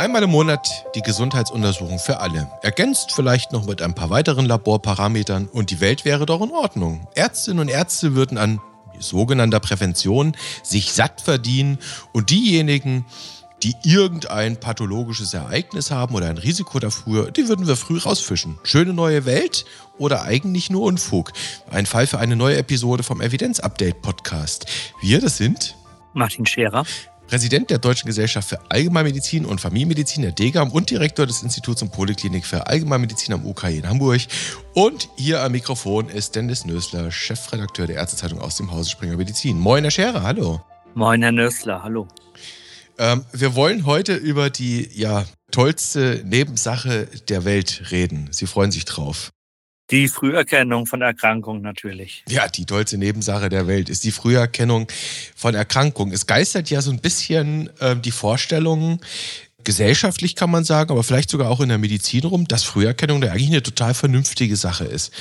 Einmal im Monat die Gesundheitsuntersuchung für alle. Ergänzt vielleicht noch mit ein paar weiteren Laborparametern und die Welt wäre doch in Ordnung. Ärztinnen und Ärzte würden an sogenannter Prävention sich satt verdienen und diejenigen, die irgendein pathologisches Ereignis haben oder ein Risiko dafür, die würden wir früh rausfischen. Schöne neue Welt oder eigentlich nur Unfug? Ein Fall für eine neue Episode vom Evidenz-Update Podcast. Wir, das sind Martin Scherer. Präsident der Deutschen Gesellschaft für Allgemeinmedizin und Familienmedizin der DGAM und Direktor des Instituts und Poliklinik für Allgemeinmedizin am UK in Hamburg. Und hier am Mikrofon ist Dennis Nösler, Chefredakteur der Ärztezeitung aus dem Hause Springer Medizin. Moin, Herr Scherer, hallo. Moin, Herr Nösler, hallo. Ähm, wir wollen heute über die ja, tollste Nebensache der Welt reden. Sie freuen sich drauf. Die Früherkennung von Erkrankungen natürlich. Ja, die tollste Nebensache der Welt ist die Früherkennung von Erkrankungen. Es geistert ja so ein bisschen äh, die Vorstellung, gesellschaftlich kann man sagen, aber vielleicht sogar auch in der Medizin rum, dass Früherkennung da eigentlich eine total vernünftige Sache ist.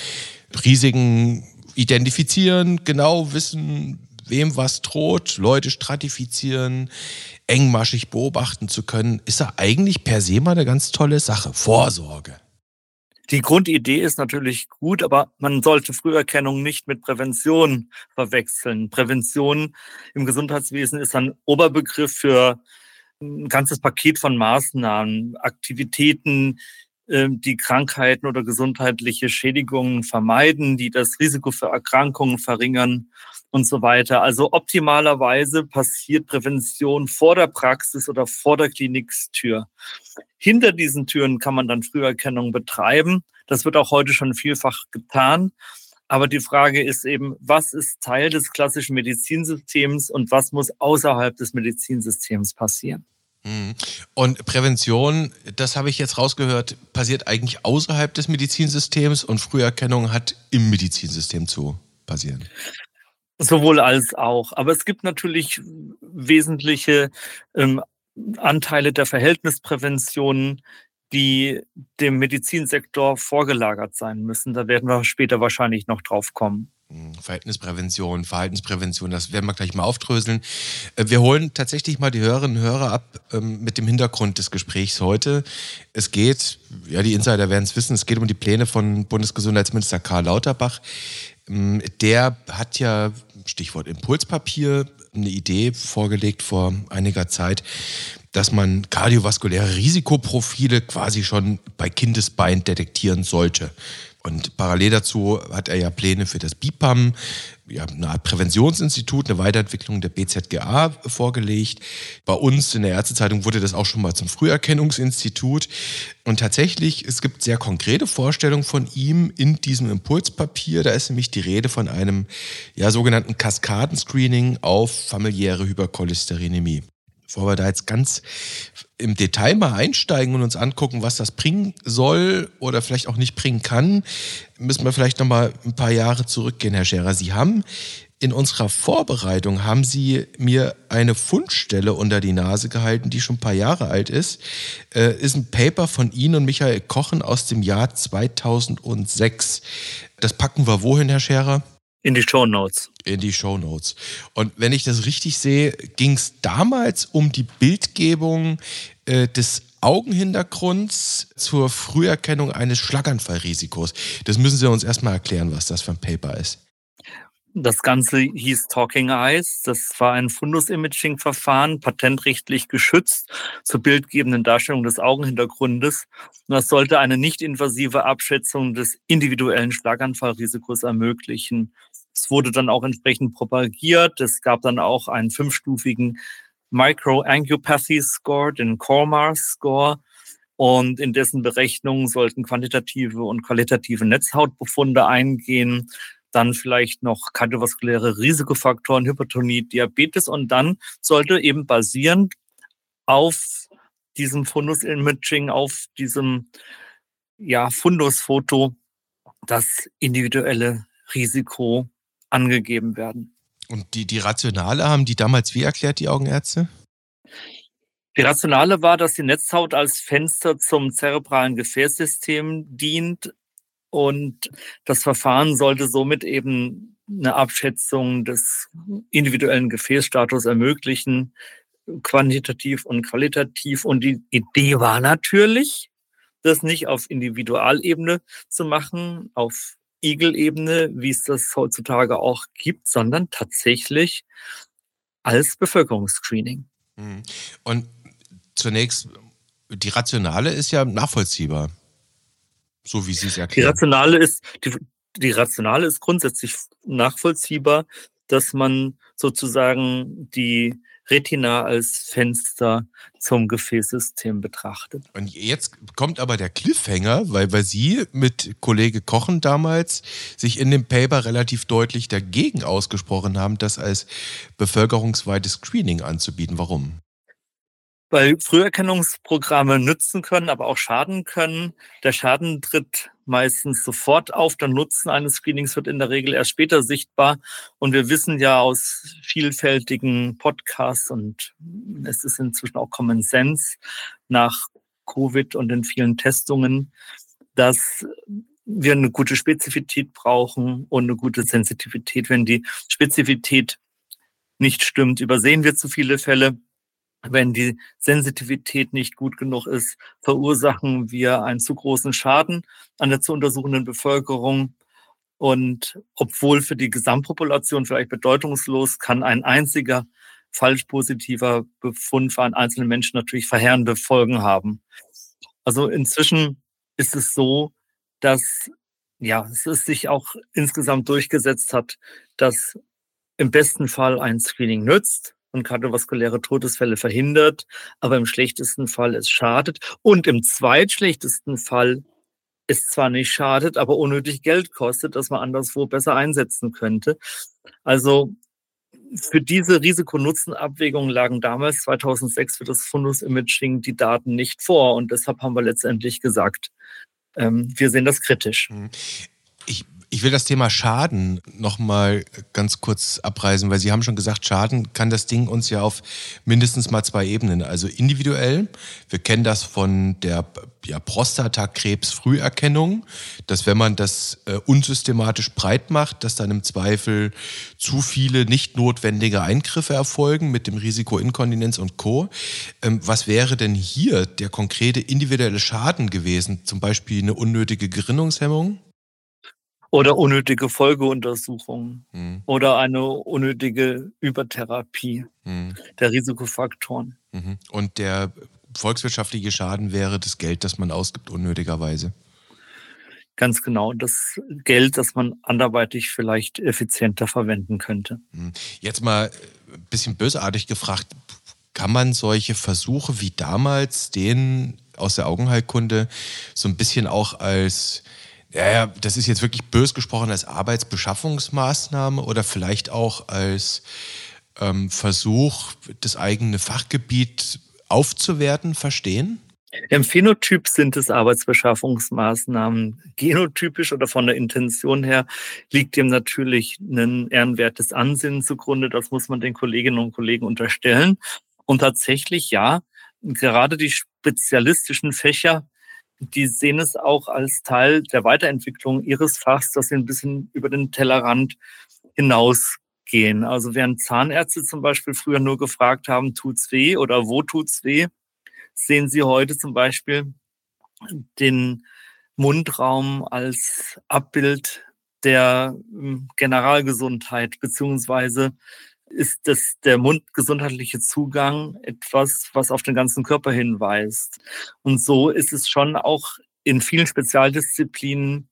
Risiken identifizieren, genau wissen, wem was droht, Leute stratifizieren, engmaschig beobachten zu können, ist ja eigentlich per se mal eine ganz tolle Sache. Vorsorge. Die Grundidee ist natürlich gut, aber man sollte Früherkennung nicht mit Prävention verwechseln. Prävention im Gesundheitswesen ist ein Oberbegriff für ein ganzes Paket von Maßnahmen, Aktivitäten, die Krankheiten oder gesundheitliche Schädigungen vermeiden, die das Risiko für Erkrankungen verringern und so weiter. Also optimalerweise passiert Prävention vor der Praxis oder vor der Klinikstür. Hinter diesen Türen kann man dann Früherkennung betreiben. Das wird auch heute schon vielfach getan. Aber die Frage ist eben, was ist Teil des klassischen Medizinsystems und was muss außerhalb des Medizinsystems passieren? Mhm. Und Prävention, das habe ich jetzt rausgehört, passiert eigentlich außerhalb des Medizinsystems und Früherkennung hat im Medizinsystem zu passieren. Sowohl als auch. Aber es gibt natürlich wesentliche ähm, Anteile der Verhältnisprävention, die dem Medizinsektor vorgelagert sein müssen. Da werden wir später wahrscheinlich noch drauf kommen. Verhältnisprävention, Verhaltensprävention, das werden wir gleich mal aufdröseln. Äh, wir holen tatsächlich mal die Hörerinnen und Hörer ab ähm, mit dem Hintergrund des Gesprächs heute. Es geht, ja, die Insider werden es wissen, es geht um die Pläne von Bundesgesundheitsminister Karl Lauterbach. Ähm, der hat ja Stichwort Impulspapier, eine Idee vorgelegt vor einiger Zeit, dass man kardiovaskuläre Risikoprofile quasi schon bei Kindesbein detektieren sollte. Und parallel dazu hat er ja Pläne für das BIPAM, ja, eine Art Präventionsinstitut, eine Weiterentwicklung der BZGA vorgelegt. Bei uns in der Ärztezeitung wurde das auch schon mal zum Früherkennungsinstitut. Und tatsächlich, es gibt sehr konkrete Vorstellungen von ihm in diesem Impulspapier. Da ist nämlich die Rede von einem ja, sogenannten Kaskadenscreening auf familiäre Hypercholesterinämie. Bevor wir da jetzt ganz im Detail mal einsteigen und uns angucken, was das bringen soll oder vielleicht auch nicht bringen kann, müssen wir vielleicht noch mal ein paar Jahre zurückgehen, Herr Scherer. Sie haben in unserer Vorbereitung haben Sie mir eine Fundstelle unter die Nase gehalten, die schon ein paar Jahre alt ist. Äh, ist ein Paper von Ihnen und Michael Kochen aus dem Jahr 2006. Das packen wir wohin, Herr Scherer? In die Show Notes. In die Show Notes. Und wenn ich das richtig sehe, ging es damals um die Bildgebung äh, des Augenhintergrunds zur Früherkennung eines Schlaganfallrisikos. Das müssen Sie uns erstmal erklären, was das für ein Paper ist. Das Ganze hieß Talking Eyes. Das war ein Fundus-Imaging-Verfahren, patentrechtlich geschützt zur bildgebenden Darstellung des Augenhintergrundes. Und das sollte eine nicht invasive Abschätzung des individuellen Schlaganfallrisikos ermöglichen. Es wurde dann auch entsprechend propagiert. Es gab dann auch einen fünfstufigen Microangiopathy Score, den Colmar Score. Und in dessen Berechnungen sollten quantitative und qualitative Netzhautbefunde eingehen dann vielleicht noch kardiovaskuläre Risikofaktoren, Hypertonie, Diabetes und dann sollte eben basierend auf diesem Fundus-Imaging, auf diesem ja, Fundusfoto das individuelle Risiko angegeben werden. Und die, die Rationale haben die damals wie erklärt, die Augenärzte? Die Rationale war, dass die Netzhaut als Fenster zum zerebralen Gefäßsystem dient, und das Verfahren sollte somit eben eine Abschätzung des individuellen Gefäßstatus ermöglichen, quantitativ und qualitativ. Und die Idee war natürlich, das nicht auf Individualebene zu machen, auf Igel-Ebene, wie es das heutzutage auch gibt, sondern tatsächlich als Bevölkerungsscreening. Mhm. Und zunächst, die Rationale ist ja nachvollziehbar, so wie Sie es erklären. Die Rationale ist, die, die Rationale ist grundsätzlich nachvollziehbar, dass man sozusagen die Retina als Fenster zum Gefäßsystem betrachtet. Und jetzt kommt aber der Cliffhanger, weil, weil Sie mit Kollege Kochen damals sich in dem Paper relativ deutlich dagegen ausgesprochen haben, das als bevölkerungsweites Screening anzubieten. Warum? weil Früherkennungsprogramme nützen können, aber auch schaden können. Der Schaden tritt meistens sofort auf. Der Nutzen eines Screenings wird in der Regel erst später sichtbar. Und wir wissen ja aus vielfältigen Podcasts und es ist inzwischen auch Common Sense nach Covid und den vielen Testungen, dass wir eine gute Spezifität brauchen und eine gute Sensitivität. Wenn die Spezifität nicht stimmt, übersehen wir zu viele Fälle wenn die Sensitivität nicht gut genug ist, verursachen wir einen zu großen Schaden an der zu untersuchenden Bevölkerung. Und obwohl für die Gesamtpopulation vielleicht bedeutungslos, kann ein einziger falsch positiver Befund für einen einzelnen Menschen natürlich verheerende Folgen haben. Also inzwischen ist es so, dass ja, es sich auch insgesamt durchgesetzt hat, dass im besten Fall ein Screening nützt, und kardiovaskuläre Todesfälle verhindert, aber im schlechtesten Fall es schadet und im zweitschlechtesten Fall es zwar nicht schadet, aber unnötig Geld kostet, das man anderswo besser einsetzen könnte. Also für diese Risiko-Nutzen-Abwägung lagen damals 2006 für das Fundus-Imaging die Daten nicht vor und deshalb haben wir letztendlich gesagt, ähm, wir sehen das kritisch. Mhm. Ich ich will das Thema Schaden nochmal ganz kurz abreißen, weil Sie haben schon gesagt, Schaden kann das Ding uns ja auf mindestens mal zwei Ebenen. Also individuell, wir kennen das von der ja, Prostatakrebs-Früherkennung, dass wenn man das äh, unsystematisch breit macht, dass dann im Zweifel zu viele nicht notwendige Eingriffe erfolgen mit dem Risiko Inkontinenz und Co. Ähm, was wäre denn hier der konkrete individuelle Schaden gewesen? Zum Beispiel eine unnötige Gerinnungshemmung? Oder unnötige Folgeuntersuchungen mhm. oder eine unnötige Übertherapie mhm. der Risikofaktoren. Mhm. Und der volkswirtschaftliche Schaden wäre das Geld, das man ausgibt, unnötigerweise. Ganz genau, das Geld, das man anderweitig vielleicht effizienter verwenden könnte. Mhm. Jetzt mal ein bisschen bösartig gefragt, kann man solche Versuche wie damals, den aus der Augenheilkunde, so ein bisschen auch als ja, ja, das ist jetzt wirklich bös gesprochen als Arbeitsbeschaffungsmaßnahme oder vielleicht auch als ähm, Versuch, das eigene Fachgebiet aufzuwerten, verstehen? Im Phänotyp sind es Arbeitsbeschaffungsmaßnahmen. Genotypisch oder von der Intention her liegt dem natürlich ein ehrenwertes Ansinnen zugrunde. Das muss man den Kolleginnen und Kollegen unterstellen. Und tatsächlich, ja, gerade die spezialistischen Fächer die sehen es auch als Teil der Weiterentwicklung ihres Fachs, dass sie ein bisschen über den Tellerrand hinausgehen. Also während Zahnärzte zum Beispiel früher nur gefragt haben, tut's weh oder wo tut's weh, sehen sie heute zum Beispiel den Mundraum als Abbild der hm, Generalgesundheit beziehungsweise ist das der mundgesundheitliche Zugang etwas, was auf den ganzen Körper hinweist. Und so ist es schon auch in vielen Spezialdisziplinen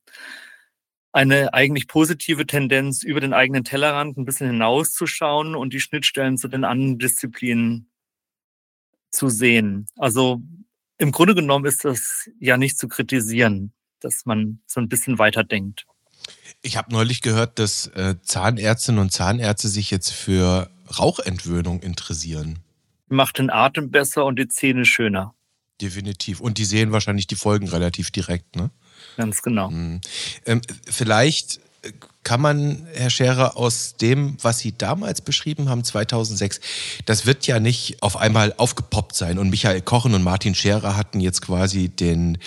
eine eigentlich positive Tendenz, über den eigenen Tellerrand ein bisschen hinauszuschauen und die Schnittstellen zu den anderen Disziplinen zu sehen. Also im Grunde genommen ist das ja nicht zu kritisieren, dass man so ein bisschen weiterdenkt. Ich habe neulich gehört, dass äh, Zahnärztinnen und Zahnärzte sich jetzt für Rauchentwöhnung interessieren. Macht den Atem besser und die Zähne schöner. Definitiv. Und die sehen wahrscheinlich die Folgen relativ direkt, ne? Ganz genau. Mhm. Ähm, vielleicht kann man, Herr Scherer, aus dem, was Sie damals beschrieben haben, 2006, das wird ja nicht auf einmal aufgepoppt sein. Und Michael Kochen und Martin Scherer hatten jetzt quasi den,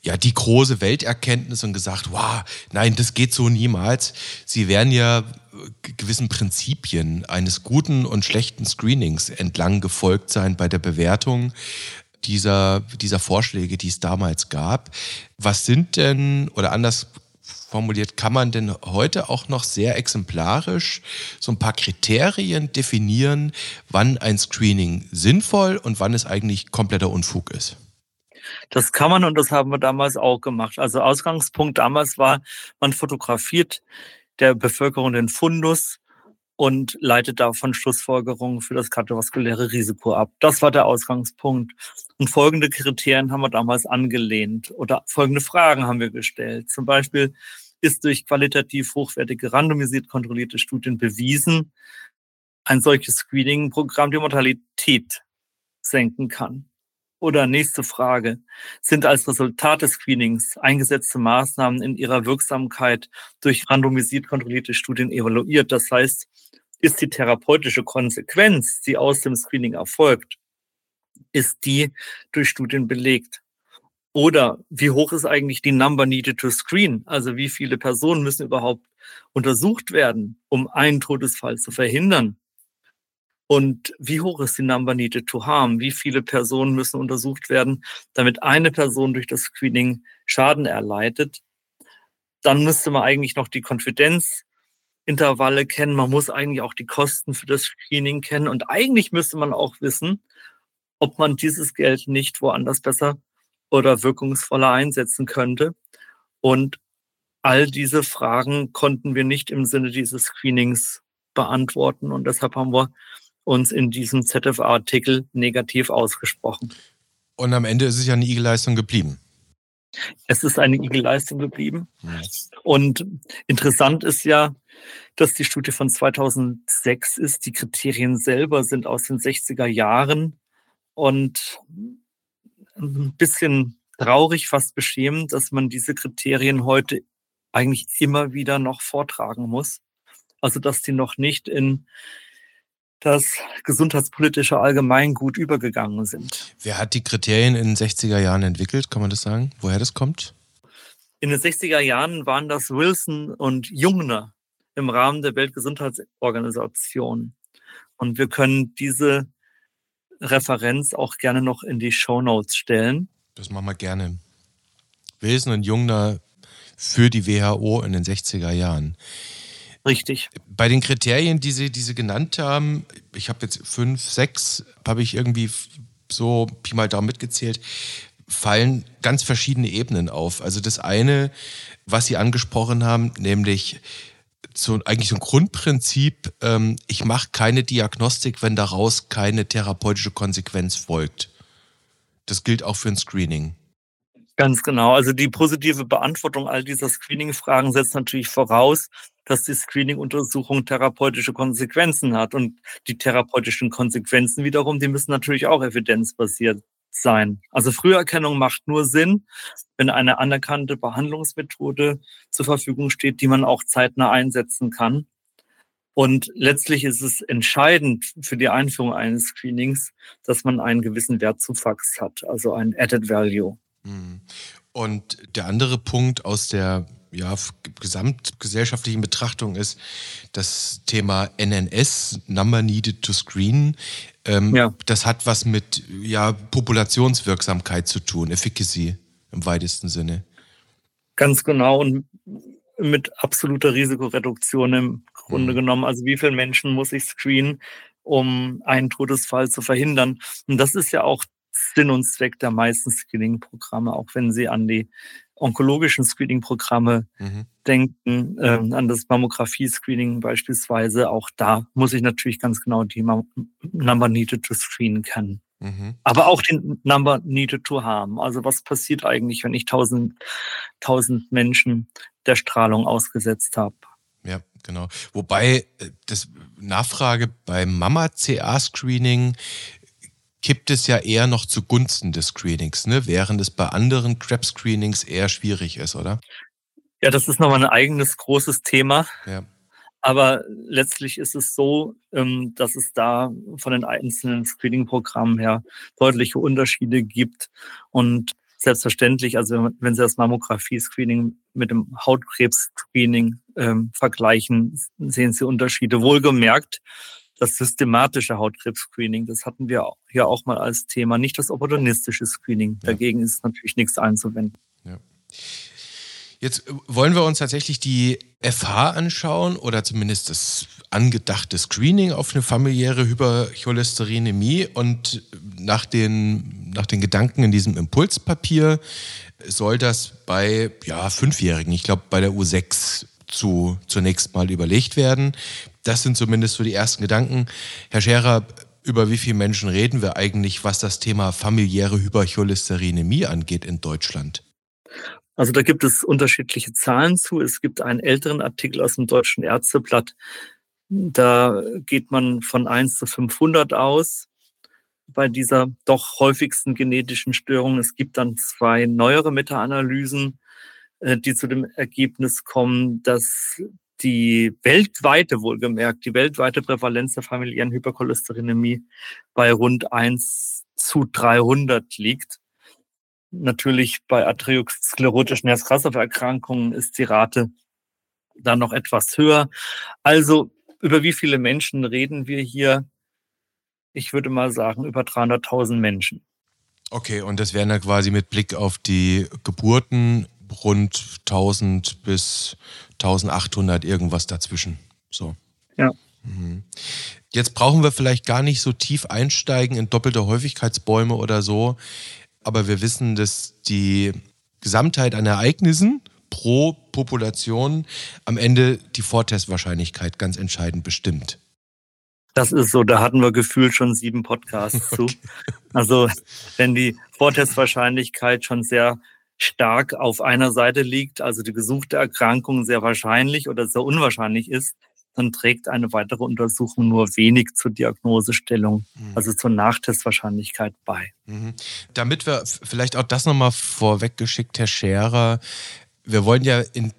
ja, die große Welterkenntnis und gesagt, wow, nein, das geht so niemals. Sie werden ja gewissen Prinzipien eines guten und schlechten Screenings entlang gefolgt sein bei der Bewertung dieser, dieser Vorschläge, die es damals gab. Was sind denn, oder anders formuliert, kann man denn heute auch noch sehr exemplarisch so ein paar Kriterien definieren, wann ein Screening sinnvoll und wann es eigentlich kompletter Unfug ist? Das kann man und das haben wir damals auch gemacht. Also Ausgangspunkt damals war, man fotografiert der Bevölkerung den Fundus und leitet davon Schlussfolgerungen für das kardiovaskuläre Risiko ab. Das war der Ausgangspunkt. Und folgende Kriterien haben wir damals angelehnt oder folgende Fragen haben wir gestellt. Zum Beispiel ist durch qualitativ hochwertige randomisiert kontrollierte Studien bewiesen, ein solches Screening-Programm die Mortalität senken kann. Oder nächste Frage. Sind als Resultat des Screenings eingesetzte Maßnahmen in ihrer Wirksamkeit durch randomisiert kontrollierte Studien evaluiert? Das heißt, ist die therapeutische Konsequenz, die aus dem Screening erfolgt, ist die durch Studien belegt? Oder wie hoch ist eigentlich die Number needed to screen? Also wie viele Personen müssen überhaupt untersucht werden, um einen Todesfall zu verhindern? Und wie hoch ist die Number needed to harm? Wie viele Personen müssen untersucht werden, damit eine Person durch das Screening Schaden erleidet? Dann müsste man eigentlich noch die Konfidenzintervalle kennen. Man muss eigentlich auch die Kosten für das Screening kennen. Und eigentlich müsste man auch wissen, ob man dieses Geld nicht woanders besser oder wirkungsvoller einsetzen könnte. Und all diese Fragen konnten wir nicht im Sinne dieses Screenings beantworten. Und deshalb haben wir uns in diesem ZFA-Artikel negativ ausgesprochen. Und am Ende ist es ja eine Igel-Leistung geblieben. Es ist eine Igel-Leistung geblieben. Mhm. Und interessant ist ja, dass die Studie von 2006 ist. Die Kriterien selber sind aus den 60er Jahren und ein bisschen traurig, fast beschämend, dass man diese Kriterien heute eigentlich immer wieder noch vortragen muss. Also, dass die noch nicht in das gesundheitspolitische Allgemeingut übergegangen sind. Wer hat die Kriterien in den 60er Jahren entwickelt? Kann man das sagen? Woher das kommt? In den 60er Jahren waren das Wilson und Jungner im Rahmen der Weltgesundheitsorganisation. Und wir können diese Referenz auch gerne noch in die Show Notes stellen. Das machen wir gerne. Wilson und Jungner für die WHO in den 60er Jahren. Richtig. Bei den Kriterien, die Sie, die Sie genannt haben, ich habe jetzt fünf, sechs, habe ich irgendwie so Pi mal Daumen mitgezählt, fallen ganz verschiedene Ebenen auf. Also das eine, was Sie angesprochen haben, nämlich so eigentlich so ein Grundprinzip, ähm, ich mache keine Diagnostik, wenn daraus keine therapeutische Konsequenz folgt. Das gilt auch für ein Screening. Ganz genau. Also die positive Beantwortung all dieser Screening-Fragen setzt natürlich voraus, dass die Screening-Untersuchung therapeutische Konsequenzen hat. Und die therapeutischen Konsequenzen wiederum, die müssen natürlich auch evidenzbasiert sein. Also Früherkennung macht nur Sinn, wenn eine anerkannte Behandlungsmethode zur Verfügung steht, die man auch zeitnah einsetzen kann. Und letztlich ist es entscheidend für die Einführung eines Screenings, dass man einen gewissen Wertzuwachs hat, also ein Added Value. Mhm. Und der andere Punkt aus der ja, gesamtgesellschaftlichen Betrachtung ist das Thema NNS, Number Needed to Screen. Ähm, ja. Das hat was mit ja, Populationswirksamkeit zu tun, Efficacy im weitesten Sinne. Ganz genau und mit absoluter Risikoreduktion im Grunde mhm. genommen. Also wie viele Menschen muss ich screenen, um einen Todesfall zu verhindern? Und das ist ja auch Sinn und Zweck der meisten Screening-Programme, auch wenn Sie an die onkologischen Screening-Programme mhm. denken, äh, an das Mammographie-Screening beispielsweise. Auch da muss ich natürlich ganz genau die Number Needed to Screen kennen. Mhm. Aber auch den Number Needed to Harm. Also was passiert eigentlich, wenn ich tausend, tausend Menschen der Strahlung ausgesetzt habe? Ja, genau. Wobei äh, das Nachfrage beim Mama-CA-Screening kippt es ja eher noch zugunsten des Screenings, ne? während es bei anderen Crap-Screenings eher schwierig ist, oder? Ja, das ist nochmal ein eigenes großes Thema. Ja. Aber letztlich ist es so, ähm, dass es da von den einzelnen Screening-Programmen her deutliche Unterschiede gibt. Und selbstverständlich, also wenn Sie das Mammographie-Screening mit dem Hautkrebs-Screening ähm, vergleichen, sehen Sie Unterschiede. Wohlgemerkt, das systematische Hautkrebs-Screening, das hatten wir hier auch mal als Thema, nicht das opportunistische Screening. Dagegen ist natürlich nichts einzuwenden. Ja. Jetzt wollen wir uns tatsächlich die FH anschauen oder zumindest das angedachte Screening auf eine familiäre Hypercholesterinämie und nach den, nach den Gedanken in diesem Impulspapier soll das bei ja, Fünfjährigen, ich glaube bei der U6 zu, zunächst mal überlegt werden. Das sind zumindest so die ersten Gedanken. Herr Scherer, über wie viele Menschen reden wir eigentlich, was das Thema familiäre Hypercholesterinämie angeht in Deutschland? Also da gibt es unterschiedliche Zahlen zu. Es gibt einen älteren Artikel aus dem Deutschen Ärzteblatt. Da geht man von 1 zu 500 aus bei dieser doch häufigsten genetischen Störung. Es gibt dann zwei neuere Meta-Analysen, äh, die zu dem Ergebnis kommen, dass die weltweite, wohlgemerkt, die weltweite Prävalenz der familiären Hypercholesterinämie bei rund 1 zu 300 liegt. Natürlich bei arteriosklerotischen Herz-Kreislauf-Erkrankungen ist die Rate dann noch etwas höher. Also über wie viele Menschen reden wir hier? Ich würde mal sagen, über 300.000 Menschen. Okay, und das wären dann quasi mit Blick auf die Geburten rund 1000 bis 1800 irgendwas dazwischen. So. Ja. Mhm. Jetzt brauchen wir vielleicht gar nicht so tief einsteigen in doppelte Häufigkeitsbäume oder so aber wir wissen, dass die Gesamtheit an Ereignissen pro Population am Ende die Vortestwahrscheinlichkeit ganz entscheidend bestimmt. Das ist so, da hatten wir gefühlt schon sieben Podcasts zu. Also wenn die Vortestwahrscheinlichkeit schon sehr stark auf einer Seite liegt, also die gesuchte Erkrankung sehr wahrscheinlich oder sehr unwahrscheinlich ist, dann trägt eine weitere Untersuchung nur wenig zur Diagnosestellung, mhm. also zur Nachtestwahrscheinlichkeit bei. Mhm. Damit wir vielleicht auch das nochmal vorweggeschickt, Herr Scherer, wir wollen ja in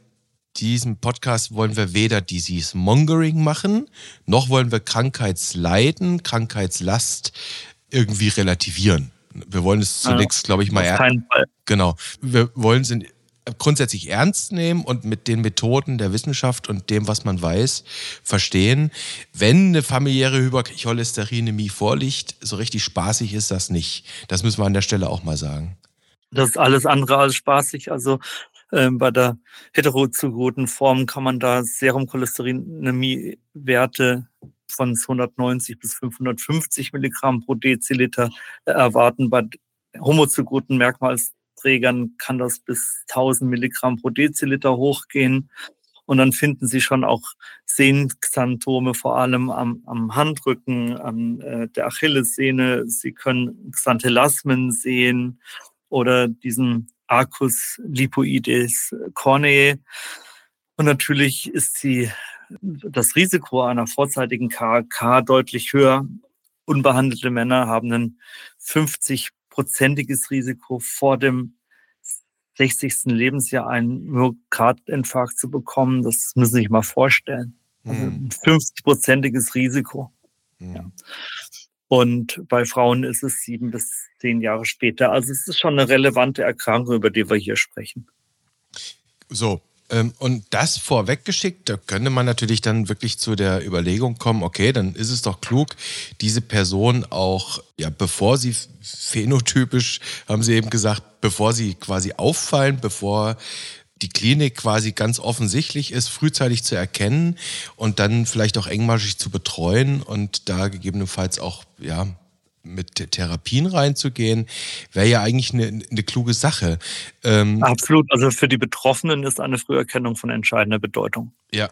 diesem Podcast wollen wir weder Disease Mongering machen, noch wollen wir Krankheitsleiden, Krankheitslast irgendwie relativieren. Wir wollen es zunächst, glaube ich, mal. Fall. Genau. Wir wollen es grundsätzlich ernst nehmen und mit den Methoden der Wissenschaft und dem, was man weiß, verstehen. Wenn eine familiäre Hypercholesterinämie vorliegt, so richtig spaßig ist das nicht. Das müssen wir an der Stelle auch mal sagen. Das ist alles andere als spaßig. Also äh, bei der heterozygoten Form kann man da Serumcholesterinämie-Werte von 290 bis 550 Milligramm pro Deziliter erwarten. Bei homozygoten Merkmals Trägern kann das bis 1000 Milligramm pro Deziliter hochgehen. Und dann finden Sie schon auch Sehnenxanthome, vor allem am, am Handrücken, an äh, der Achillessehne. Sie können Xanthelasmen sehen oder diesen Arcus lipoides corneae. Und natürlich ist die, das Risiko einer vorzeitigen KK deutlich höher. Unbehandelte Männer haben einen 50 prozentiges Risiko vor dem 60. Lebensjahr einen Myokardinfarkt zu bekommen. Das müssen Sie sich mal vorstellen. Also ein 50-prozentiges Risiko. Mhm. Ja. Und bei Frauen ist es sieben bis zehn Jahre später. Also es ist schon eine relevante Erkrankung, über die wir hier sprechen. So, und das vorweggeschickt, da könnte man natürlich dann wirklich zu der Überlegung kommen, okay, dann ist es doch klug, diese Person auch, ja, bevor sie phänotypisch, haben Sie eben gesagt, bevor sie quasi auffallen, bevor die Klinik quasi ganz offensichtlich ist, frühzeitig zu erkennen und dann vielleicht auch engmaschig zu betreuen und da gegebenenfalls auch, ja, mit Therapien reinzugehen, wäre ja eigentlich eine, eine kluge Sache. Ähm, Absolut. Also für die Betroffenen ist eine Früherkennung von entscheidender Bedeutung. Ja.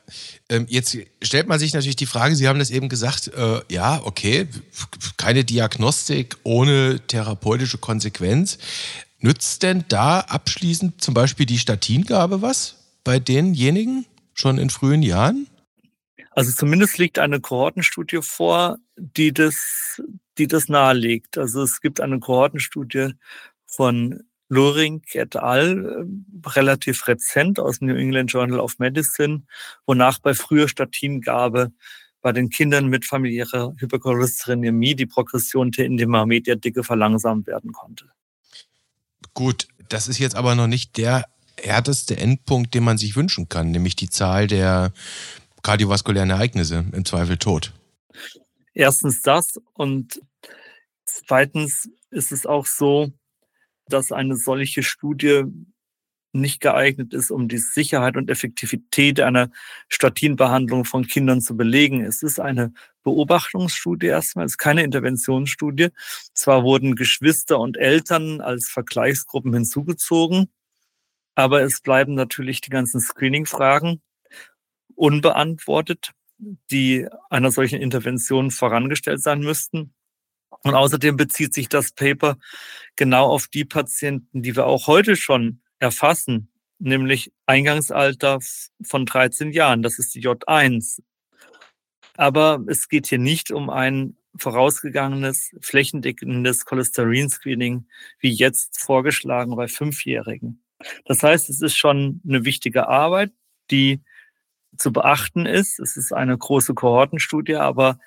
Ähm, jetzt stellt man sich natürlich die Frage, Sie haben das eben gesagt, äh, ja, okay, keine Diagnostik ohne therapeutische Konsequenz. Nützt denn da abschließend zum Beispiel die Statingabe was bei denjenigen schon in frühen Jahren? Also zumindest liegt eine Kohortenstudie vor, die das, die das nahelegt. Also es gibt eine Kohortenstudie von Luring et al., äh, relativ rezent aus dem New England Journal of Medicine, wonach bei früher Statingabe bei den Kindern mit familiärer Hypercholesterinämie die Progression der Intima-Mediadicke verlangsamt werden konnte. Gut, Das ist jetzt aber noch nicht der härteste Endpunkt, den man sich wünschen kann, nämlich die Zahl der kardiovaskulären Ereignisse, im Zweifel tot. Erstens das und zweitens ist es auch so, dass eine solche Studie nicht geeignet ist, um die Sicherheit und Effektivität einer Statinbehandlung von Kindern zu belegen. Es ist eine Beobachtungsstudie erstmal, es ist keine Interventionsstudie. Zwar wurden Geschwister und Eltern als Vergleichsgruppen hinzugezogen, aber es bleiben natürlich die ganzen Screening-Fragen unbeantwortet, die einer solchen Intervention vorangestellt sein müssten. Und außerdem bezieht sich das Paper genau auf die Patienten, die wir auch heute schon erfassen, nämlich Eingangsalter von 13 Jahren. Das ist die J1. Aber es geht hier nicht um ein vorausgegangenes, flächendeckendes Cholesterin-Screening, wie jetzt vorgeschlagen bei Fünfjährigen. Das heißt, es ist schon eine wichtige Arbeit, die zu beachten ist. Es ist eine große Kohortenstudie, aber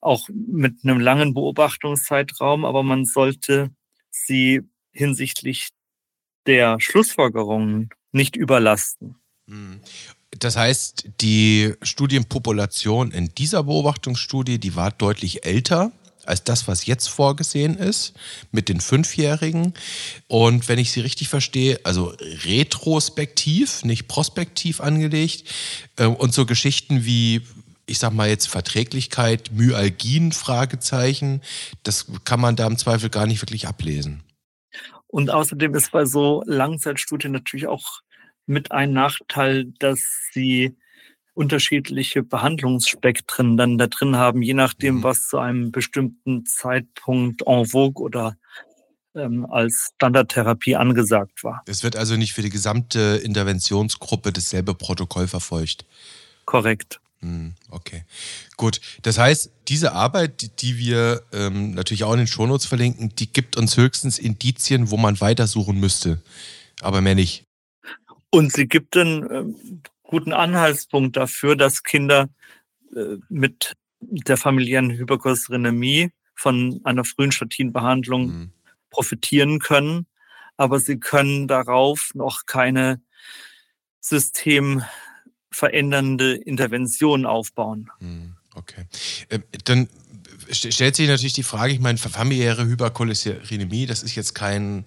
auch mit einem langen Beobachtungszeitraum. Aber man sollte sie hinsichtlich der Schlussfolgerungen nicht überlasten. Hm. Das heißt, die Studienpopulation in dieser Beobachtungsstudie, die war deutlich älter als das, was jetzt vorgesehen ist mit den Fünfjährigen. Und wenn ich Sie richtig verstehe, also retrospektiv, nicht prospektiv angelegt. Äh, und so Geschichten wie, ich sag mal jetzt Verträglichkeit, Myalgien, Fragezeichen, das kann man da im Zweifel gar nicht wirklich ablesen. Und außerdem ist bei so Langzeitstudien natürlich auch mit ein Nachteil, dass sie unterschiedliche Behandlungsspektren dann da drin haben, je nachdem, mhm. was zu einem bestimmten Zeitpunkt en vogue oder ähm, als Standardtherapie angesagt war. Es wird also nicht für die gesamte Interventionsgruppe dasselbe Protokoll verfolgt. Korrekt. Hm, okay, gut. Das heißt, diese Arbeit, die wir ähm, natürlich auch in den Shownotes verlinken, die gibt uns höchstens Indizien, wo man weitersuchen müsste, aber mehr nicht. Und sie gibt einen ähm, guten Anhaltspunkt dafür, dass Kinder äh, mit der familiären Hypercholesterinämie von einer frühen Statinbehandlung mhm. profitieren können, aber sie können darauf noch keine System verändernde Intervention aufbauen. Hm, okay. Ähm, dann stellt sich natürlich die Frage, ich meine, familiäre Hypercholesterinämie, das ist jetzt kein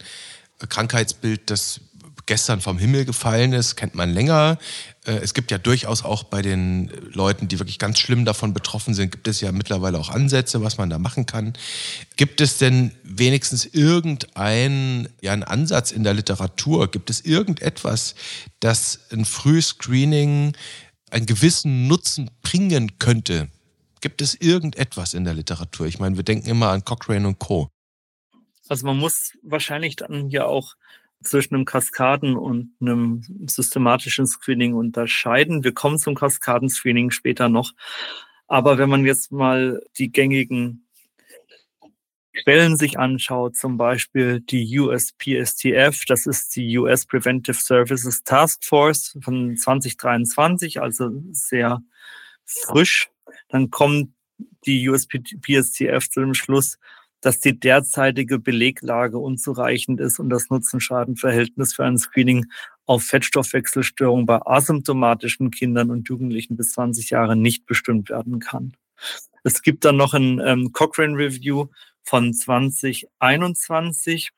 Krankheitsbild, das gestern vom Himmel gefallen ist, kennt man länger. Äh, es gibt ja durchaus auch bei den Leuten, die wirklich ganz schlimm davon betroffen sind, gibt es ja mittlerweile auch Ansätze, was man da machen kann. Gibt es denn wenigstens irgendeinen ja, einen Ansatz in der Literatur? Gibt es irgendetwas, das ein Frühscreening einen gewissen Nutzen bringen könnte? Gibt es irgendetwas in der Literatur? Ich meine, wir denken immer an Cochrane und Co. Also man muss wahrscheinlich dann ja auch zwischen einem Kaskaden- und einem systematischen Screening unterscheiden. Wir kommen zum Kaskadenscreening später noch. Aber wenn man jetzt mal die gängigen Quellen sich anschaut, zum Beispiel die USPSTF, das ist die US Preventive Services Task Force von 2023, also sehr frisch, dann kommt die USPSTF zu dem Schluss, dass die derzeitige Beleglage unzureichend ist und das Nutzen-Schaden-Verhältnis für ein Screening auf Fettstoffwechselstörungen bei asymptomatischen Kindern und Jugendlichen bis 20 Jahre nicht bestimmt werden kann. Es gibt dann noch ein ähm, Cochrane Review von 2021,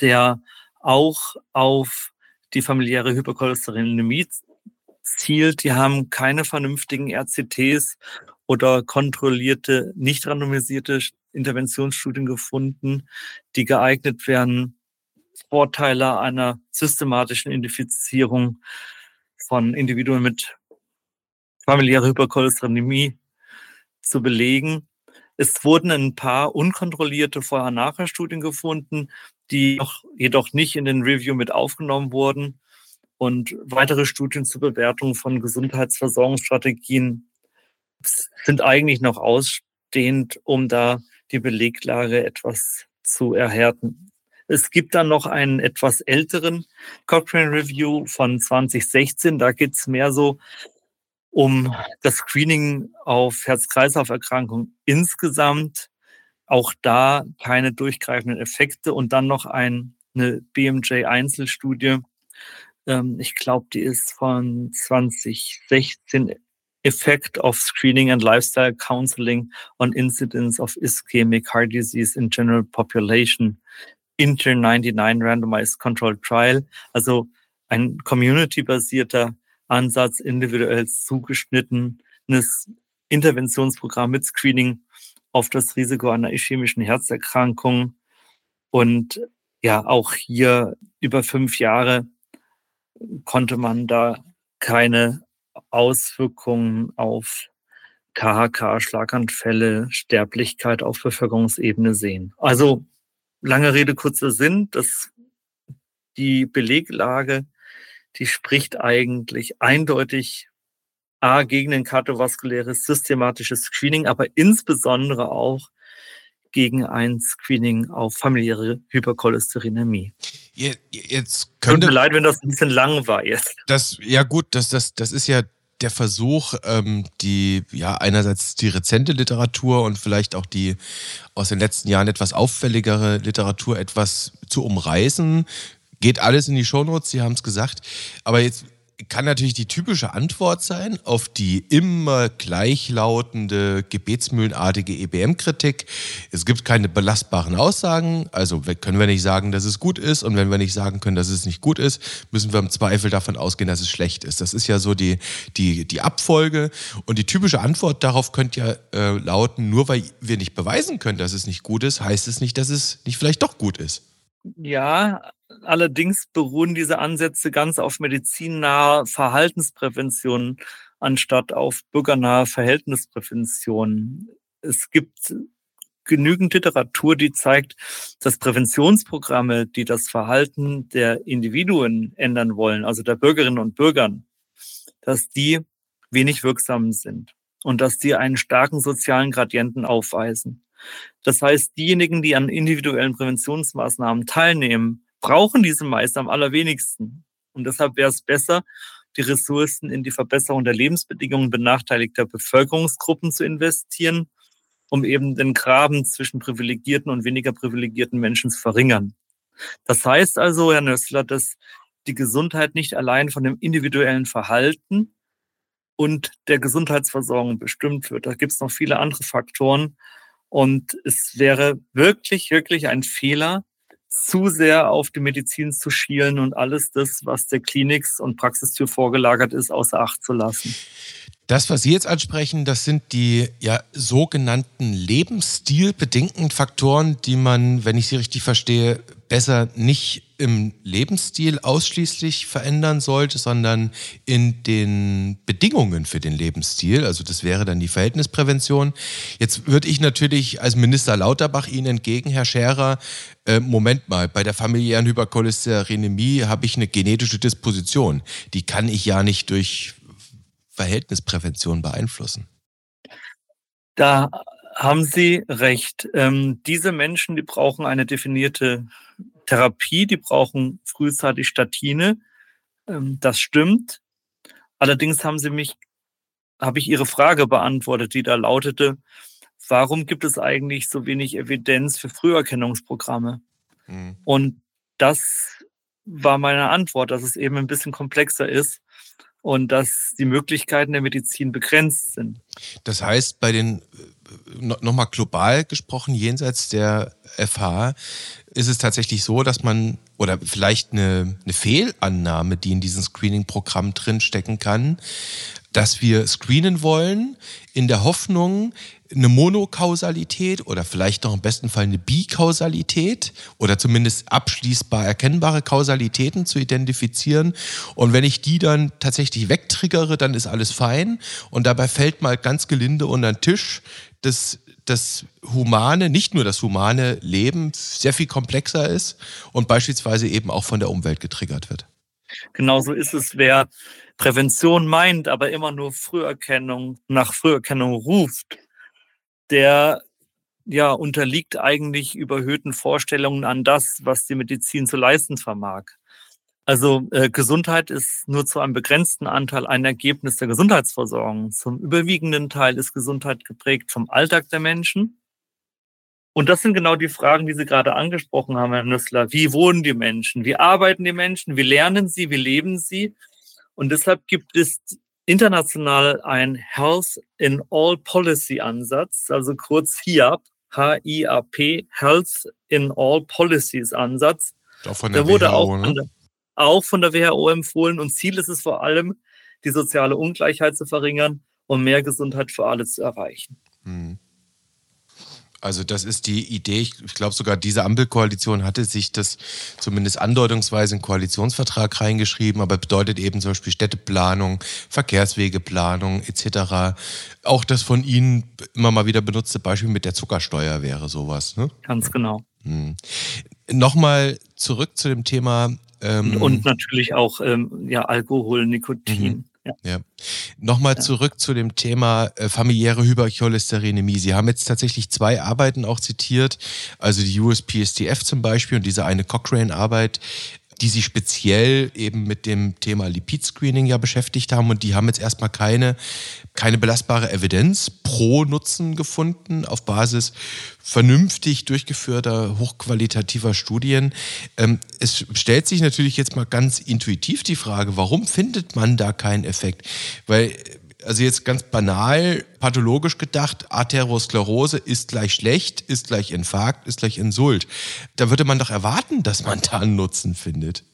der auch auf die familiäre Hypercholesterinämie zielt. Die haben keine vernünftigen RCTs oder kontrollierte, nicht randomisierte Interventionsstudien gefunden, die geeignet wären, Vorteile einer systematischen Identifizierung von Individuen mit familiärer Hypercholesterinämie zu belegen. Es wurden ein paar unkontrollierte Vorher-Nachher-Studien gefunden, die jedoch nicht in den Review mit aufgenommen wurden. Und weitere Studien zur Bewertung von Gesundheitsversorgungsstrategien sind eigentlich noch ausstehend, um da die Beleglage etwas zu erhärten. Es gibt dann noch einen etwas älteren Cochrane Review von 2016. Da geht es mehr so um das Screening auf Herz-Kreislauf-Erkrankungen insgesamt. Auch da keine durchgreifenden Effekte und dann noch ein eine BMJ-Einzelstudie. Ähm, ich glaube, die ist von 2016 Effect of Screening and Lifestyle Counseling on Incidence of Ischemic Heart Disease in General Population Inter 99 Randomized Controlled Trial. Also ein community-basierter Ansatz, individuell zugeschnittenes Interventionsprogramm mit Screening auf das Risiko einer ischämischen Herzerkrankung. Und ja, auch hier über fünf Jahre konnte man da keine Auswirkungen auf KHK, Schlaganfälle, Sterblichkeit auf Bevölkerungsebene sehen. Also lange Rede, kurzer Sinn, dass die Beleglage, die spricht eigentlich eindeutig A gegen ein kardiovaskuläres systematisches Screening, aber insbesondere auch gegen ein Screening auf familiäre Hypercholesterinämie. Jetzt könnte Tut mir leid, wenn das ein bisschen lang war jetzt. Das, ja gut, das, das, das ist ja der Versuch, ähm, die, ja, einerseits die rezente Literatur und vielleicht auch die aus den letzten Jahren etwas auffälligere Literatur etwas zu umreißen. Geht alles in die Shownotes, Sie haben es gesagt. Aber jetzt kann natürlich die typische Antwort sein auf die immer gleichlautende, gebetsmühlenartige EBM-Kritik. Es gibt keine belastbaren Aussagen, also können wir nicht sagen, dass es gut ist. Und wenn wir nicht sagen können, dass es nicht gut ist, müssen wir im Zweifel davon ausgehen, dass es schlecht ist. Das ist ja so die, die, die Abfolge. Und die typische Antwort darauf könnte ja äh, lauten, nur weil wir nicht beweisen können, dass es nicht gut ist, heißt es nicht, dass es nicht vielleicht doch gut ist. Ja, allerdings beruhen diese Ansätze ganz auf medizinnaher Verhaltensprävention anstatt auf bürgernaher Verhältnisprävention. Es gibt genügend Literatur, die zeigt, dass Präventionsprogramme, die das Verhalten der Individuen ändern wollen, also der Bürgerinnen und Bürgern, dass die wenig wirksam sind und dass die einen starken sozialen Gradienten aufweisen. Das heißt, diejenigen, die an individuellen Präventionsmaßnahmen teilnehmen, brauchen diese meist am allerwenigsten. Und deshalb wäre es besser, die Ressourcen in die Verbesserung der Lebensbedingungen benachteiligter Bevölkerungsgruppen zu investieren, um eben den Graben zwischen privilegierten und weniger privilegierten Menschen zu verringern. Das heißt also, Herr Nössler, dass die Gesundheit nicht allein von dem individuellen Verhalten und der Gesundheitsversorgung bestimmt wird. Da gibt es noch viele andere Faktoren, und es wäre wirklich, wirklich ein Fehler, zu sehr auf die Medizin zu schielen und alles das, was der Kliniks- und Praxistür vorgelagert ist, außer Acht zu lassen. Das, was Sie jetzt ansprechen, das sind die ja, sogenannten lebensstilbedingten Faktoren, die man, wenn ich Sie richtig verstehe, besser nicht im Lebensstil ausschließlich verändern sollte, sondern in den Bedingungen für den Lebensstil. Also das wäre dann die Verhältnisprävention. Jetzt würde ich natürlich als Minister Lauterbach Ihnen entgegen, Herr Scherer, äh, Moment mal, bei der familiären Hypercholesterinämie habe ich eine genetische Disposition. Die kann ich ja nicht durch Verhältnisprävention beeinflussen. Da haben Sie recht. Ähm, diese Menschen, die brauchen eine definierte Therapie, die brauchen frühzeitig Statine. Ähm, das stimmt. Allerdings haben Sie mich, habe ich Ihre Frage beantwortet, die da lautete, warum gibt es eigentlich so wenig Evidenz für Früherkennungsprogramme? Mhm. Und das war meine Antwort, dass es eben ein bisschen komplexer ist und dass die Möglichkeiten der Medizin begrenzt sind. Das heißt, bei den nochmal global gesprochen, jenseits der FH, ist es tatsächlich so, dass man oder vielleicht eine, eine Fehlannahme, die in diesem Screening-Programm drinstecken kann, dass wir screenen wollen in der Hoffnung, eine Monokausalität oder vielleicht noch im besten Fall eine Bikausalität oder zumindest abschließbar erkennbare Kausalitäten zu identifizieren. Und wenn ich die dann tatsächlich wegtriggere, dann ist alles fein. Und dabei fällt mal ganz gelinde unter den Tisch, dass das humane, nicht nur das humane Leben sehr viel komplexer ist und beispielsweise eben auch von der Umwelt getriggert wird. Genauso ist es, wer Prävention meint, aber immer nur Früherkennung nach Früherkennung ruft, der ja unterliegt eigentlich überhöhten Vorstellungen an das, was die Medizin zu leisten vermag. Also äh, Gesundheit ist nur zu einem begrenzten Anteil ein Ergebnis der Gesundheitsversorgung. Zum überwiegenden Teil ist Gesundheit geprägt vom Alltag der Menschen Und das sind genau die Fragen, die Sie gerade angesprochen haben, Herr Nüssler. Wie wohnen die Menschen? Wie arbeiten die Menschen? Wie lernen sie? Wie leben sie? Und deshalb gibt es international ein Health in All Policy Ansatz, also kurz HIAP, H-I-A-P, Health in All Policies Ansatz. Auch von der da wurde WHO, auch, ne? Auch von der WHO empfohlen und Ziel ist es vor allem, die soziale Ungleichheit zu verringern und mehr Gesundheit für alle zu erreichen. Hm. Also das ist die Idee. Ich, glaube sogar diese Ampelkoalition hatte sich das zumindest andeutungsweise in Koalitionsvertrag reingeschrieben, aber bedeutet eben zum Beispiel Städteplanung, Verkehrswegeplanung etc. Auch das von Ihnen immer mal wieder benutzte Beispiel mit der Zuckersteuer wäre sowas. Ne? Ganz genau. Hm. Nochmal zurück zu dem Thema. Ähm, und natürlich auch ähm, ja, Alkohol, Nikotin. Mhm. Ja. ja. Nochmal ja. zurück zu dem Thema äh, familiäre Hypercholesterinämie. Sie haben jetzt tatsächlich zwei Arbeiten auch zitiert, also die USPSTF zum Beispiel und diese eine Cochrane-Arbeit, die sich speziell eben mit dem Thema Lipid-Screening ja beschäftigt haben und die haben jetzt erstmal keine, keine belastbare Evidenz pro Nutzen gefunden auf Basis vernünftig durchgeführter, hochqualitativer Studien. Ähm, es stellt sich natürlich jetzt mal ganz intuitiv die Frage, warum findet man da keinen Effekt? Weil also jetzt ganz banal, pathologisch gedacht, Arteriosklerose ist gleich schlecht, ist gleich Infarkt, ist gleich Insult. Da würde man doch erwarten, dass man da einen Nutzen findet.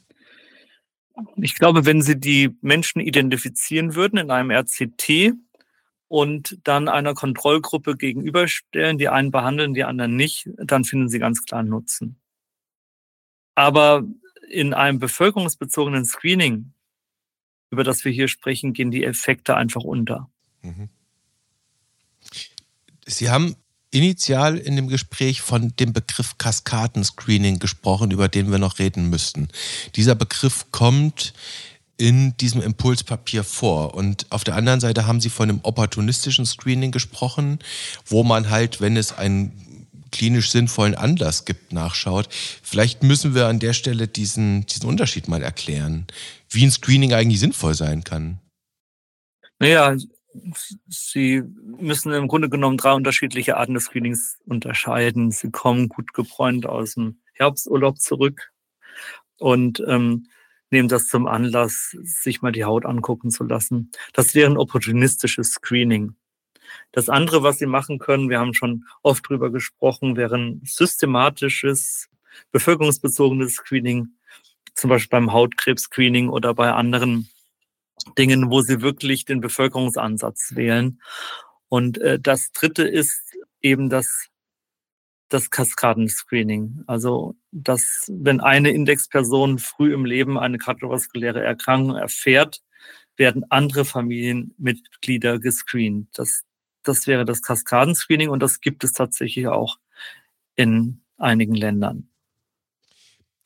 Ich glaube, wenn Sie die Menschen identifizieren würden in einem RCT und dann einer Kontrollgruppe gegenüberstellen, die einen behandeln, die anderen nicht, dann finden Sie ganz klar Nutzen. Aber in einem bevölkerungsbezogenen Screening über das wir hier sprechen, gehen die Effekte einfach unter. Mhm. Sie haben initial in dem Gespräch von dem Begriff Kaskadenscreening gesprochen, über den wir noch reden müssten. Dieser Begriff kommt in diesem Impulspapier vor. Und auf der anderen Seite haben Sie von einem opportunistischen Screening gesprochen, wo man halt, wenn es ein klinisch sinnvollen Anlass gibt, nachschaut. Vielleicht müssen wir an der Stelle diesen, diesen Unterschied mal erklären, wie ein Screening eigentlich sinnvoll sein kann. Naja, Sie müssen im Grunde genommen drei unterschiedliche Arten des Screenings unterscheiden. Sie kommen gut gebräunt aus dem Herbsturlaub zurück und ähm, nehmen das zum Anlass, sich mal die Haut angucken zu lassen. Das wäre ein opportunistisches Screening. Das andere, was Sie machen können, wir haben schon oft drüber gesprochen, wäre ein systematisches, bevölkerungsbezogenes Screening, zum Beispiel beim Hautkrebs-Screening oder bei anderen Dingen, wo Sie wirklich den Bevölkerungsansatz wählen. Und äh, das dritte ist eben das, das Kaskadenscreening. Also, dass wenn eine Indexperson früh im Leben eine kardiovaskuläre Erkrankung erfährt, werden andere Familienmitglieder gescreent. Das das wäre das Kaskadenscreening und das gibt es tatsächlich auch in einigen Ländern.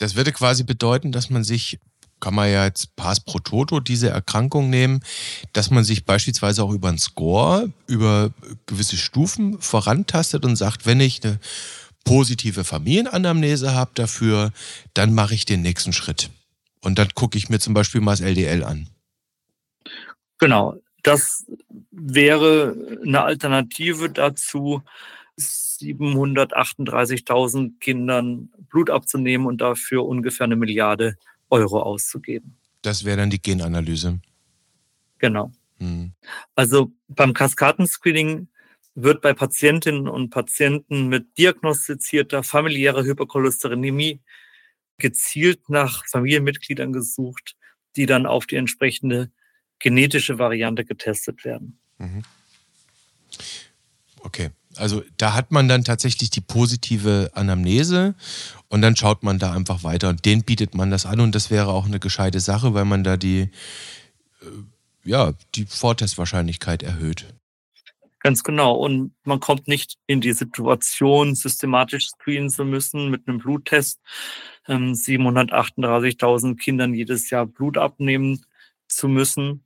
Das würde quasi bedeuten, dass man sich, kann man ja jetzt Pass pro Toto diese Erkrankung nehmen, dass man sich beispielsweise auch über einen Score, über gewisse Stufen vorantastet und sagt, wenn ich eine positive Familienanamnese habe dafür, dann mache ich den nächsten Schritt. Und dann gucke ich mir zum Beispiel mal das LDL an. Genau, das wäre eine Alternative dazu, 738.000 Kindern Blut abzunehmen und dafür ungefähr eine Milliarde Euro auszugeben. Das wäre dann die Genanalyse. Genau. Hm. Also beim Kaskadenscreening wird bei Patientinnen und Patienten mit diagnostizierter familiärer Hypercholesterinämie gezielt nach Familienmitgliedern gesucht, die dann auf die entsprechende genetische Variante getestet werden. Mhm. Okay, also da hat man dann tatsächlich die positive Anamnese und dann schaut man da einfach weiter und den bietet man das an und das wäre auch eine gescheite Sache, weil man da die, äh, ja, die Vortestwahrscheinlichkeit erhöht. Ganz genau. Und man kommt nicht in die Situation, systematisch screenen zu müssen mit einem Bluttest, 738.000 ähm, Kindern jedes Jahr Blut abnehmen zu müssen,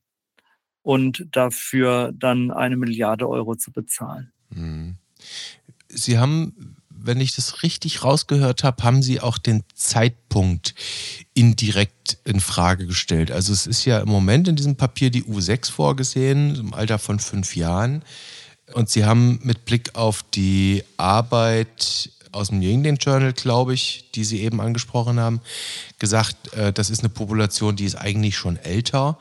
und dafür dann eine Milliarde Euro zu bezahlen. Mhm. Sie haben, wenn ich das richtig rausgehört habe, haben Sie auch den Zeitpunkt indirekt in Frage gestellt. Also es ist ja im Moment in diesem Papier die U6 vorgesehen, im Alter von fünf Jahren. Und Sie haben mit Blick auf die Arbeit aus dem England Journal, glaube ich, die Sie eben angesprochen haben, gesagt, äh, das ist eine Population, die ist eigentlich schon älter.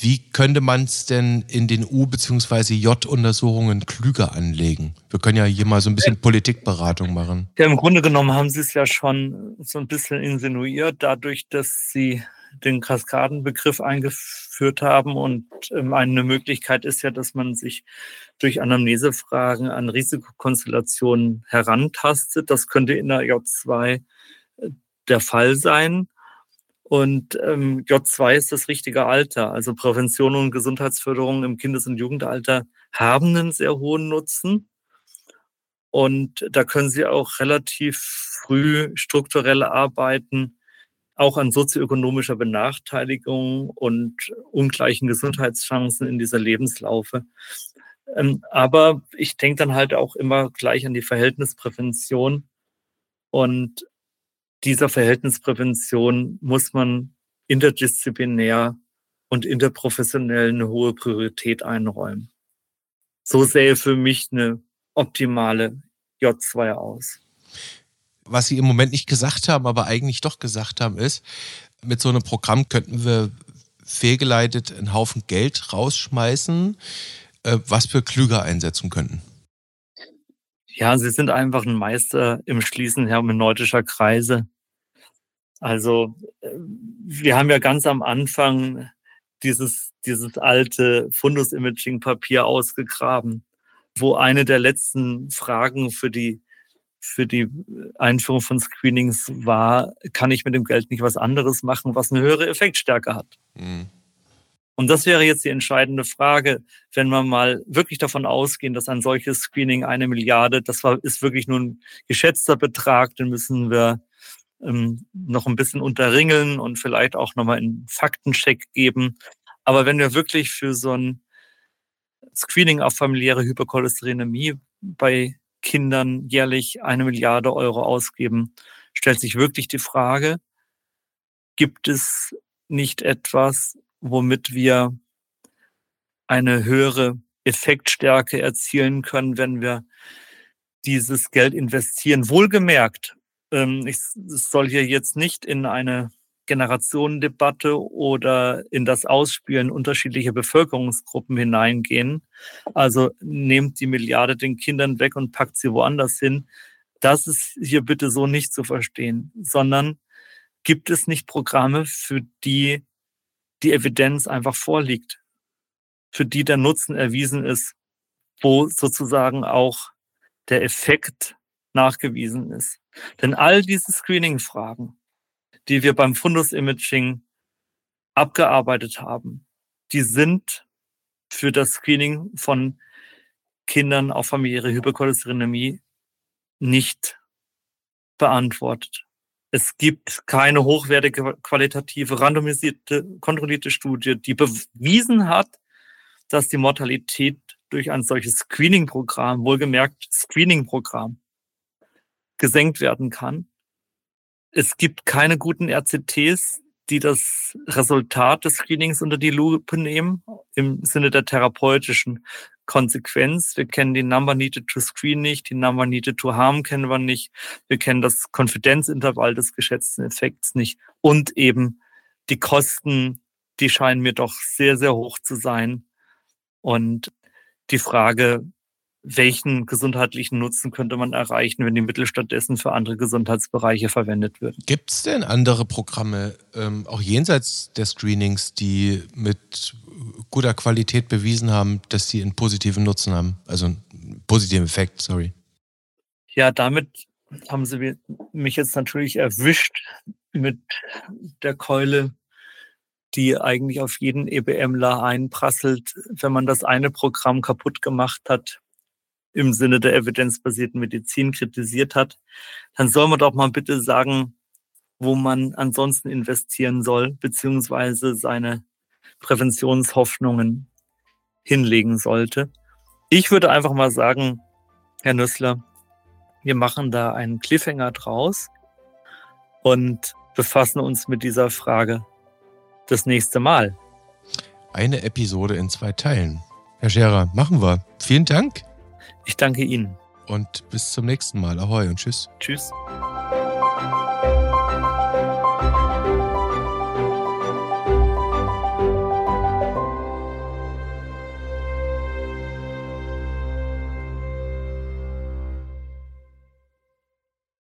Wie könnte man es denn in den U- bzw. J-Untersuchungen klüger anlegen? Wir können ja hier mal so ein bisschen Politikberatung machen. Ja, im Grunde genommen haben Sie es ja schon so ein bisschen insinuiert, dadurch, dass Sie den Kaskadenbegriff eingeführt haben. Und ähm, eine Möglichkeit ist ja, dass man sich durch Anamnesefragen an Risikokonstellationen herantastet. Das könnte in der J2 äh, der Fall sein. Und ähm, J2 ist das richtige Alter. Also Prävention und Gesundheitsförderung im Kindes- und Jugendalter haben einen sehr hohen Nutzen. Und da können Sie auch relativ früh strukturell arbeiten, auch an sozioökonomischer Benachteiligung und ungleichen Gesundheitschancen in dieser Lebenslaufe. Ähm, aber ich denke dann halt auch immer gleich an die Verhältnisprävention. Und dieser Verhältnisprävention muss man interdisziplinär und interprofessionell eine hohe Priorität einräumen. So sähe für mich eine optimale J2 aus. Was Sie im Moment nicht gesagt haben, aber eigentlich doch gesagt haben, ist, mit so einem Programm könnten wir fehlgeleitet einen Haufen Geld rausschmeißen, äh, was wir klüger einsetzen könnten. Ja, Sie sind einfach ein Meister im Schließen hermeneutischer Kreise. Also äh, wir haben ja ganz am Anfang dieses, dieses alte Fundus-Imaging-Papier ausgegraben, wo eine der letzten Fragen für die, für die Einführung von Screenings war, kann ich mit dem Geld nicht was anderes machen, was eine höhere Effektstärke hat? Mhm. Und das wäre jetzt die entscheidende Frage, wenn wir mal wirklich davon ausgehen, dass ein solches Screening eine Milliarde, das war, ist wirklich nur ein geschätzter Betrag, den müssen wir ähm, noch ein bisschen unterringeln und vielleicht auch nochmal einen Faktencheck geben. Aber wenn wir wirklich für so ein Screening auf familiäre Hypercholesterinämie bei Kindern jährlich eine Milliarde Euro ausgeben, stellt sich wirklich die Frage, gibt es nicht etwas, womit wir eine höhere Effektstärke erzielen können, wenn wir dieses Geld investieren. Wohlgemerkt, ähm, ich soll hier jetzt nicht in eine Generationendebatte oder in das Ausspielen unterschiedlicher Bevölkerungsgruppen hineingehen. Also nehmt die Milliarde den Kindern weg und packt sie woanders hin. Das ist hier bitte so nicht zu verstehen, sondern gibt es nicht Programme, für die die Evidenz einfach vorliegt, für die der Nutzen erwiesen ist, wo sozusagen auch der Effekt nachgewiesen ist. Denn all diese Screening-Fragen, die wir beim Fundus-Imaging abgearbeitet haben, die sind für das Screening von Kindern auf familiäre Hypercholesterinämie nicht beantwortet. Es gibt keine hochwertige, qualitative, randomisierte, kontrollierte Studie, die bewiesen hat, dass die Mortalität durch ein solches Screening-Programm, wohlgemerkt Screening-Programm, gesenkt werden kann. Es gibt keine guten RCTs, die das Resultat des Screenings unter die Lupe nehmen, im Sinne der therapeutischen Konsequenz. Wir kennen die Number Needed to Screen nicht, die Number Needed to Harm kennen wir nicht. Wir kennen das Konfidenzintervall des geschätzten Effekts nicht. Und eben die Kosten, die scheinen mir doch sehr, sehr hoch zu sein. Und die Frage, welchen gesundheitlichen Nutzen könnte man erreichen, wenn die Mittel stattdessen für andere Gesundheitsbereiche verwendet würden. Gibt es denn andere Programme, ähm, auch jenseits der Screenings, die mit guter Qualität bewiesen haben, dass sie einen positiven Nutzen haben? Also einen positiven Effekt, sorry. Ja, damit haben sie mich jetzt natürlich erwischt mit der Keule, die eigentlich auf jeden EBMler einprasselt, wenn man das eine Programm kaputt gemacht hat, im Sinne der evidenzbasierten Medizin kritisiert hat, dann soll man doch mal bitte sagen, wo man ansonsten investieren soll, beziehungsweise seine Präventionshoffnungen hinlegen sollte. Ich würde einfach mal sagen, Herr Nüssler, wir machen da einen Cliffhanger draus und befassen uns mit dieser Frage das nächste Mal. Eine Episode in zwei Teilen. Herr Scherer, machen wir. Vielen Dank. Ich danke Ihnen. und bis zum nächsten Mal. Ahoi und tschüss. Tschüss.